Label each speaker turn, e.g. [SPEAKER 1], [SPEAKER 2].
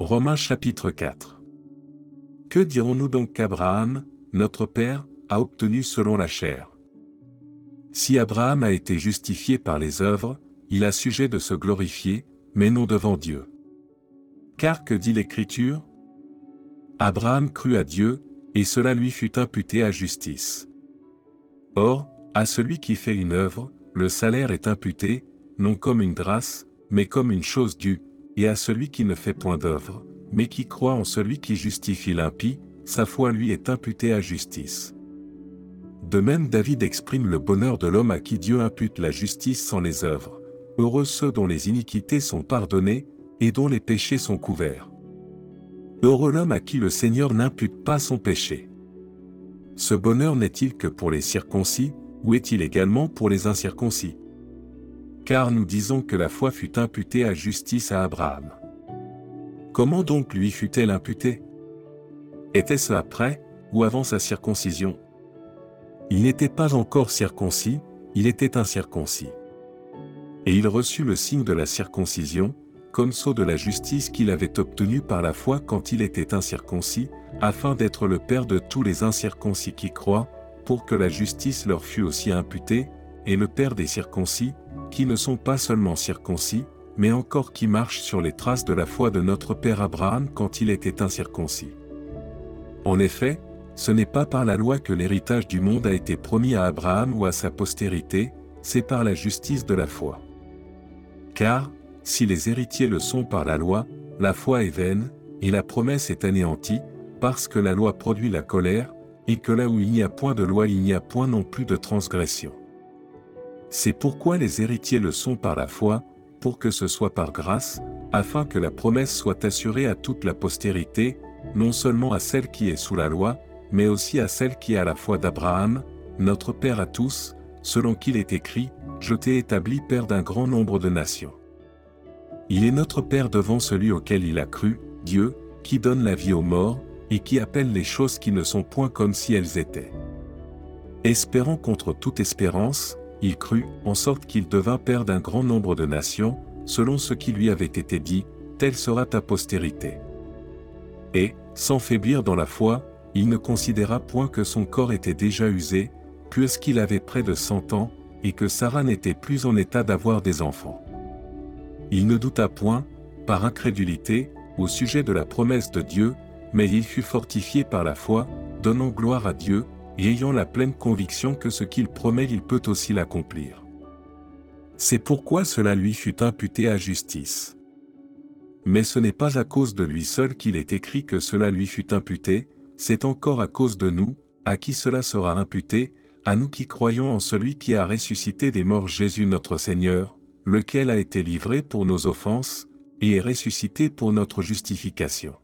[SPEAKER 1] Romains chapitre 4. Que dirons-nous donc qu'Abraham, notre Père, a obtenu selon la chair? Si Abraham a été justifié par les œuvres, il a sujet de se glorifier, mais non devant Dieu. Car que dit l'Écriture? Abraham crut à Dieu, et cela lui fut imputé à justice. Or, à celui qui fait une œuvre, le salaire est imputé, non comme une grâce, mais comme une chose due, et à celui qui ne fait point d'œuvre, mais qui croit en celui qui justifie l'impie, sa foi lui est imputée à justice. De même David exprime le bonheur de l'homme à qui Dieu impute la justice sans les œuvres. Heureux ceux dont les iniquités sont pardonnées, et dont les péchés sont couverts. Heureux l'homme à qui le Seigneur n'impute pas son péché. Ce bonheur n'est-il que pour les circoncis, ou est-il également pour les incirconcis? Car nous disons que la foi fut imputée à justice à Abraham. Comment donc lui fut-elle imputée? Était-ce après, ou avant sa circoncision? Il n'était pas encore circoncis, il était incirconcis. Et il reçut le signe de la circoncision, comme sceau de la justice qu'il avait obtenu par la foi quand il était incirconcis, afin d'être le Père de tous les incirconcis qui croient, pour que la justice leur fût aussi imputée, et le Père des circoncis, qui ne sont pas seulement circoncis, mais encore qui marchent sur les traces de la foi de notre Père Abraham quand il était incirconcis. En effet, ce n'est pas par la loi que l'héritage du monde a été promis à Abraham ou à sa postérité, c'est par la justice de la foi. Car, si les héritiers le sont par la loi, la foi est vaine, et la promesse est anéantie, parce que la loi produit la colère, et que là où il n'y a point de loi il n'y a point non plus de transgression. C'est pourquoi les héritiers le sont par la foi, pour que ce soit par grâce, afin que la promesse soit assurée à toute la postérité, non seulement à celle qui est sous la loi, mais aussi à celle qui est à la foi d'Abraham, notre Père à tous, selon qu'il est écrit, Je t'ai établi Père d'un grand nombre de nations. Il est notre Père devant celui auquel il a cru, Dieu, qui donne la vie aux morts, et qui appelle les choses qui ne sont point comme si elles étaient. Espérant contre toute espérance, il crut, en sorte qu'il devint père d'un grand nombre de nations, selon ce qui lui avait été dit, telle sera ta postérité. Et, sans faiblir dans la foi, il ne considéra point que son corps était déjà usé, puisqu'il avait près de cent ans, et que Sarah n'était plus en état d'avoir des enfants. Il ne douta point, par incrédulité, au sujet de la promesse de Dieu, mais il fut fortifié par la foi, donnant gloire à Dieu, ayant la pleine conviction que ce qu'il promet il peut aussi l'accomplir. C'est pourquoi cela lui fut imputé à justice. Mais ce n'est pas à cause de lui seul qu'il est écrit que cela lui fut imputé, c'est encore à cause de nous, à qui cela sera imputé, à nous qui croyons en celui qui a ressuscité des morts Jésus notre Seigneur, lequel a été livré pour nos offenses, et est ressuscité pour notre justification.